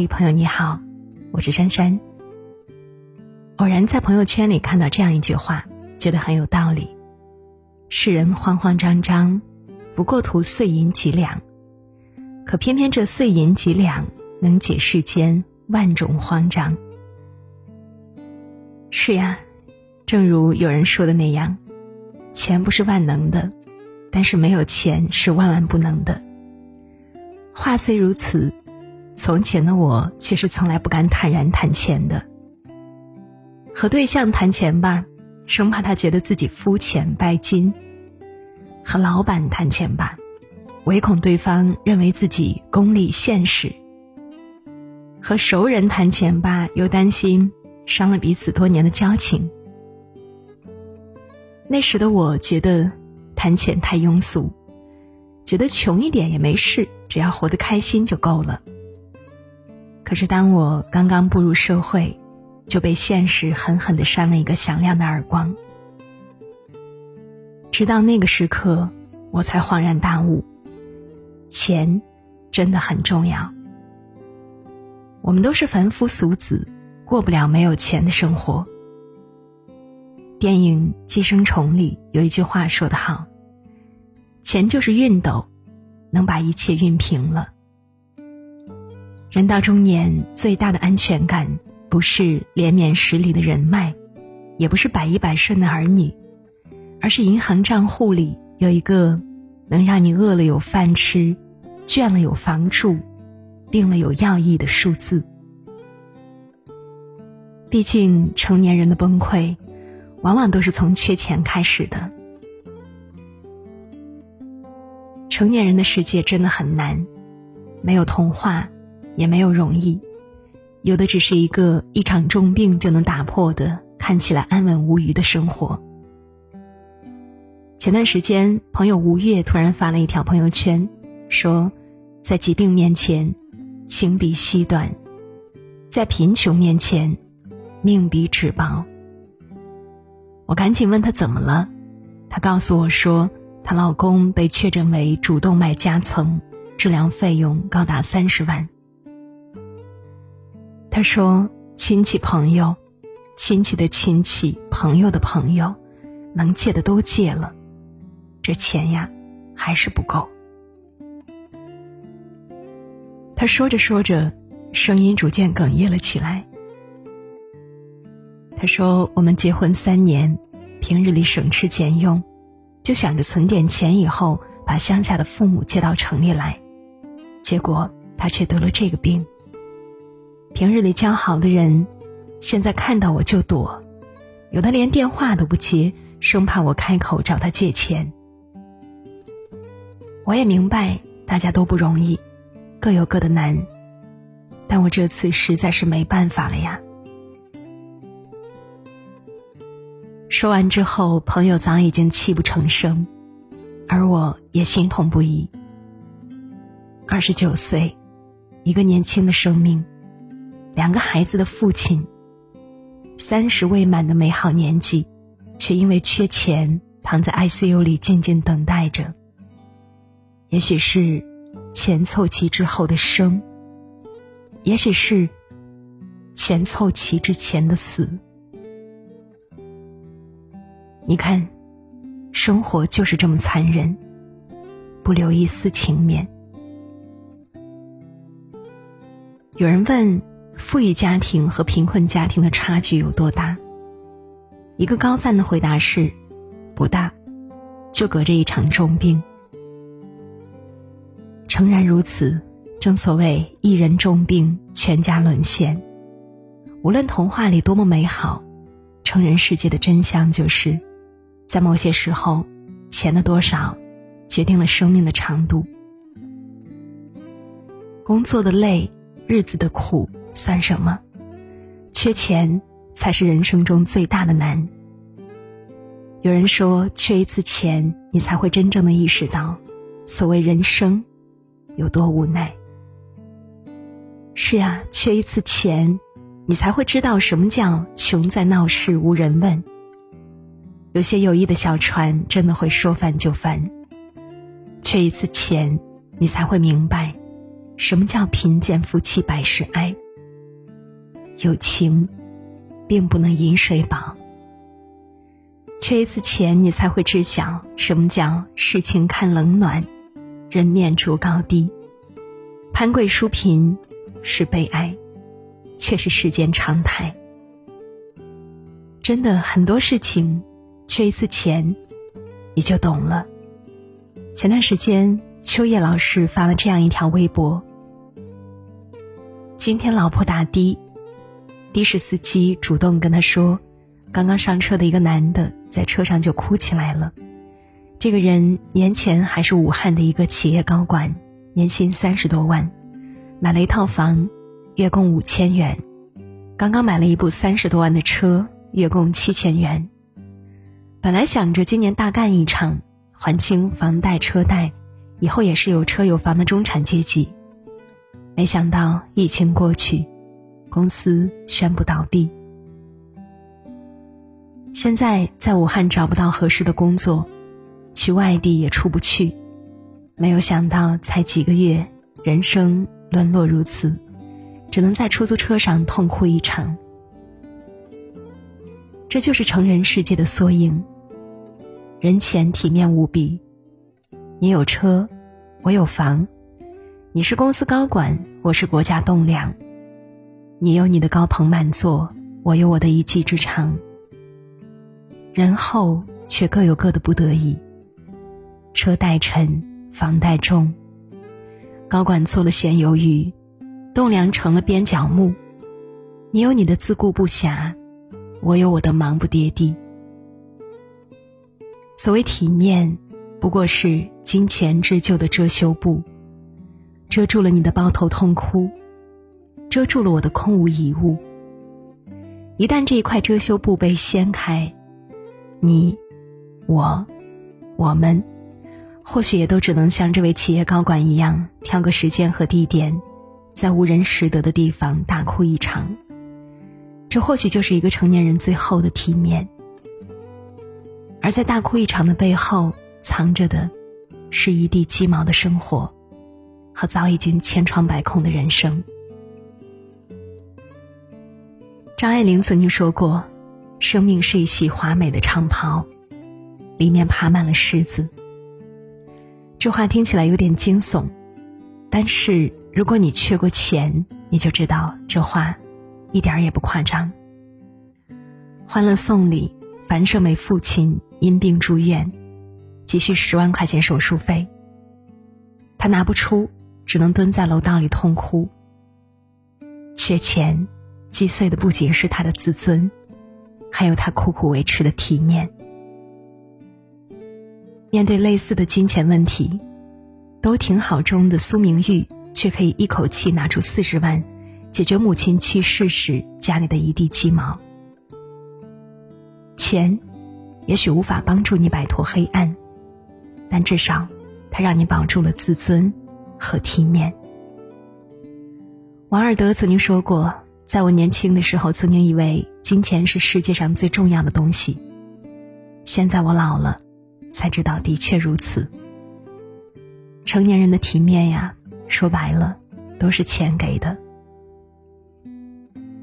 嘿，朋友你好，我是珊珊。偶然在朋友圈里看到这样一句话，觉得很有道理：世人慌慌张张，不过图碎银几两，可偏偏这碎银几两能解世间万种慌张。是呀，正如有人说的那样，钱不是万能的，但是没有钱是万万不能的。话虽如此。从前的我却是从来不敢坦然谈钱的。和对象谈钱吧，生怕他觉得自己肤浅拜金；和老板谈钱吧，唯恐对方认为自己功利现实；和熟人谈钱吧，又担心伤了彼此多年的交情。那时的我觉得谈钱太庸俗，觉得穷一点也没事，只要活得开心就够了。可是，当我刚刚步入社会，就被现实狠狠的扇了一个响亮的耳光。直到那个时刻，我才恍然大悟：钱真的很重要。我们都是凡夫俗子，过不了没有钱的生活。电影《寄生虫》里有一句话说得好：“钱就是熨斗，能把一切熨平了。”人到中年，最大的安全感不是连绵十里的人脉，也不是百依百顺的儿女，而是银行账户里有一个能让你饿了有饭吃、倦了有房住、病了有药医的数字。毕竟，成年人的崩溃，往往都是从缺钱开始的。成年人的世界真的很难，没有童话。也没有容易，有的只是一个一场重病就能打破的，看起来安稳无虞的生活。前段时间，朋友吴越突然发了一条朋友圈，说，在疾病面前，情比细短；在贫穷面前，命比纸薄。我赶紧问他怎么了，他告诉我说，她老公被确诊为主动脉夹层，治疗费用高达三十万。他说：“亲戚朋友，亲戚的亲戚，朋友的朋友，能借的都借了，这钱呀，还是不够。”他说着说着，声音逐渐哽咽了起来。他说：“我们结婚三年，平日里省吃俭用，就想着存点钱，以后把乡下的父母接到城里来，结果他却得了这个病。”平日里交好的人，现在看到我就躲，有的连电话都不接，生怕我开口找他借钱。我也明白大家都不容易，各有各的难，但我这次实在是没办法了呀。说完之后，朋友早已经泣不成声，而我也心痛不已。二十九岁，一个年轻的生命。两个孩子的父亲，三十未满的美好年纪，却因为缺钱躺在 ICU 里静静等待着。也许是钱凑齐之后的生，也许是钱凑齐之前的死。你看，生活就是这么残忍，不留一丝情面。有人问。富裕家庭和贫困家庭的差距有多大？一个高赞的回答是：不大，就隔着一场重病。诚然如此，正所谓一人重病，全家沦陷。无论童话里多么美好，成人世界的真相就是，在某些时候，钱的多少，决定了生命的长度。工作的累，日子的苦。算什么？缺钱才是人生中最大的难。有人说，缺一次钱，你才会真正的意识到，所谓人生有多无奈。是呀，缺一次钱，你才会知道什么叫穷在闹市无人问。有些友谊的小船真的会说翻就翻。缺一次钱，你才会明白，什么叫贫贱夫妻百事哀？有情，并不能饮水饱。缺一次钱，你才会知晓什么叫世情看冷暖，人面逐高低。攀贵淑贫是悲哀，却是世间常态。真的很多事情，缺一次钱，你就懂了。前段时间，秋叶老师发了这样一条微博：今天老婆打的，的士司机主动跟他说，刚刚上车的一个男的在车上就哭起来了。这个人年前还是武汉的一个企业高管，年薪三十多万，买了一套房，月供五千元，刚刚买了一部三十多万的车。月供七千元，本来想着今年大干一场，还清房贷车贷，以后也是有车有房的中产阶级。没想到疫情过去，公司宣布倒闭。现在在武汉找不到合适的工作，去外地也出不去。没有想到才几个月，人生沦落如此，只能在出租车上痛哭一场。这就是成人世界的缩影。人前体面无比，你有车，我有房；你是公司高管，我是国家栋梁；你有你的高朋满座，我有我的一技之长。人后却各有各的不得已。车贷沉，房贷重，高管做了咸鱿鱼，栋梁成了边角木。你有你的自顾不暇。我有我的忙不迭地。所谓体面，不过是金钱织就的遮羞布，遮住了你的抱头痛哭，遮住了我的空无一物。一旦这一块遮羞布被掀开，你、我、我们，或许也都只能像这位企业高管一样，挑个时间和地点，在无人识得的地方大哭一场。这或许就是一个成年人最后的体面，而在大哭一场的背后，藏着的，是一地鸡毛的生活，和早已经千疮百孔的人生。张爱玲曾经说过：“生命是一袭华美的长袍，里面爬满了虱子。”这话听起来有点惊悚，但是如果你缺过钱，你就知道这话。一点也不夸张。《欢乐颂》里，樊胜美父亲因病住院，急需十万块钱手术费。他拿不出，只能蹲在楼道里痛哭。缺钱，击碎的不仅是他的自尊，还有他苦苦维持的体面。面对类似的金钱问题，都挺好中的苏明玉却可以一口气拿出四十万。解决母亲去世时家里的一地鸡毛。钱，也许无法帮助你摆脱黑暗，但至少，它让你保住了自尊和体面。王尔德曾经说过：“在我年轻的时候，曾经以为金钱是世界上最重要的东西。现在我老了，才知道的确如此。成年人的体面呀，说白了，都是钱给的。”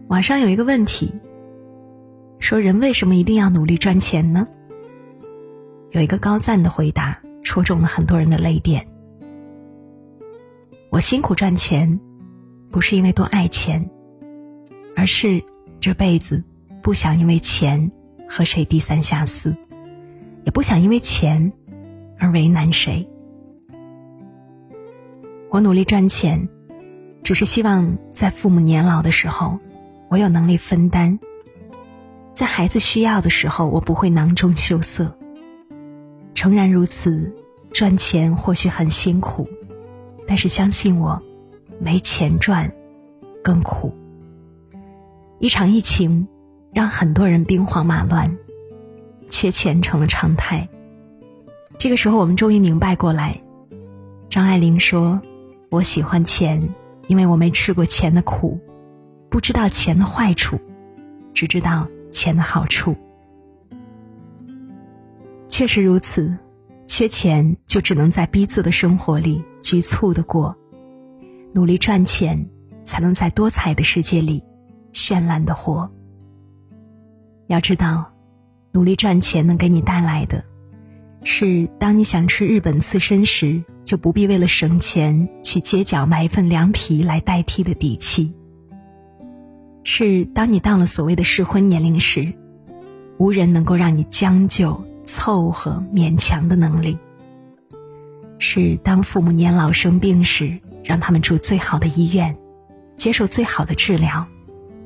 网上有一个问题，说人为什么一定要努力赚钱呢？有一个高赞的回答，戳中了很多人的泪点。我辛苦赚钱，不是因为多爱钱，而是这辈子不想因为钱和谁低三下四，也不想因为钱而为难谁。我努力赚钱，只是希望在父母年老的时候。我有能力分担，在孩子需要的时候，我不会囊中羞涩。诚然如此，赚钱或许很辛苦，但是相信我，没钱赚更苦。一场疫情让很多人兵荒马乱，缺钱成了常态。这个时候，我们终于明白过来。张爱玲说：“我喜欢钱，因为我没吃过钱的苦。”不知道钱的坏处，只知道钱的好处。确实如此，缺钱就只能在逼仄的生活里局促的过，努力赚钱，才能在多彩的世界里绚烂的活。要知道，努力赚钱能给你带来的，是当你想吃日本刺身时，就不必为了省钱去街角买一份凉皮来代替的底气；是当你到了所谓的适婚年龄时，无人能够让你将就、凑合、勉强的能力；是当父母年老生病时，让他们住最好的医院，接受最好的治疗。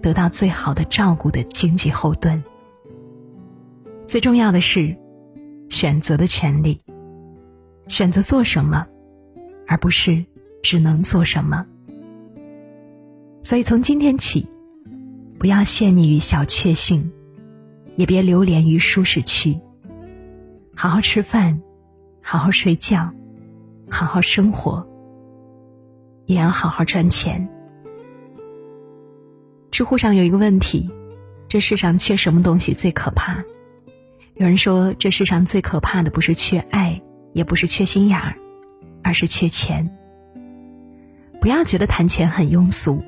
得到最好的照顾的经济后盾。最重要的是，选择的权利，选择做什么，而不是只能做什么。所以从今天起，不要陷溺于小确幸，也别流连于舒适区。好好吃饭，好好睡觉，好好生活，也要好好赚钱。知乎上有一个问题：这世上缺什么东西最可怕？有人说，这世上最可怕的不是缺爱，也不是缺心眼儿，而是缺钱。不要觉得谈钱很庸俗，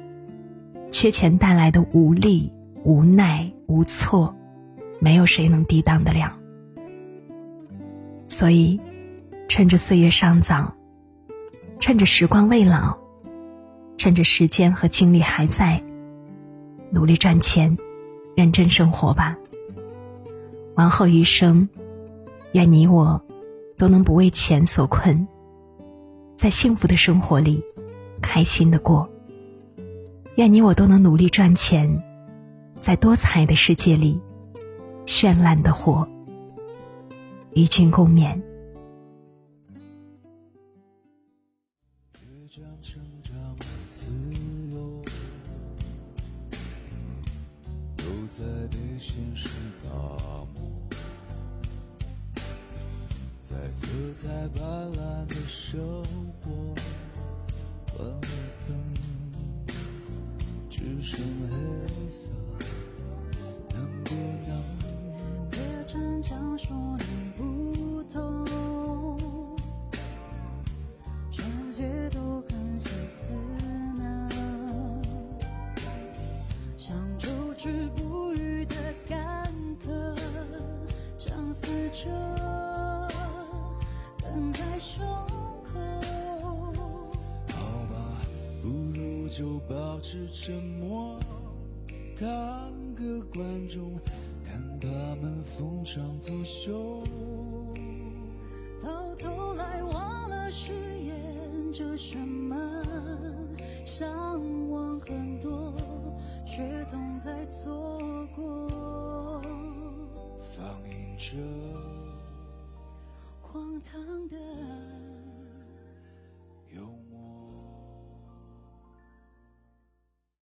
缺钱带来的无力、无奈、无措，没有谁能抵挡得了。所以，趁着岁月尚早，趁着时光未老，趁着时间和精力还在。努力赚钱，认真生活吧。往后余生，愿你我都能不为钱所困，在幸福的生活里开心的过。愿你我都能努力赚钱，在多彩的世界里绚烂的活。与君共勉。在被现实打磨，在色彩斑斓的生活，关了灯，只剩黑色，能不能别逞强说你不懂，全界都很相似呢，想阻止就保持沉默，当个观众，看他们逢场作秀。到头来忘了誓言这什么，向往很多，却总在错过。放映着。荒唐的。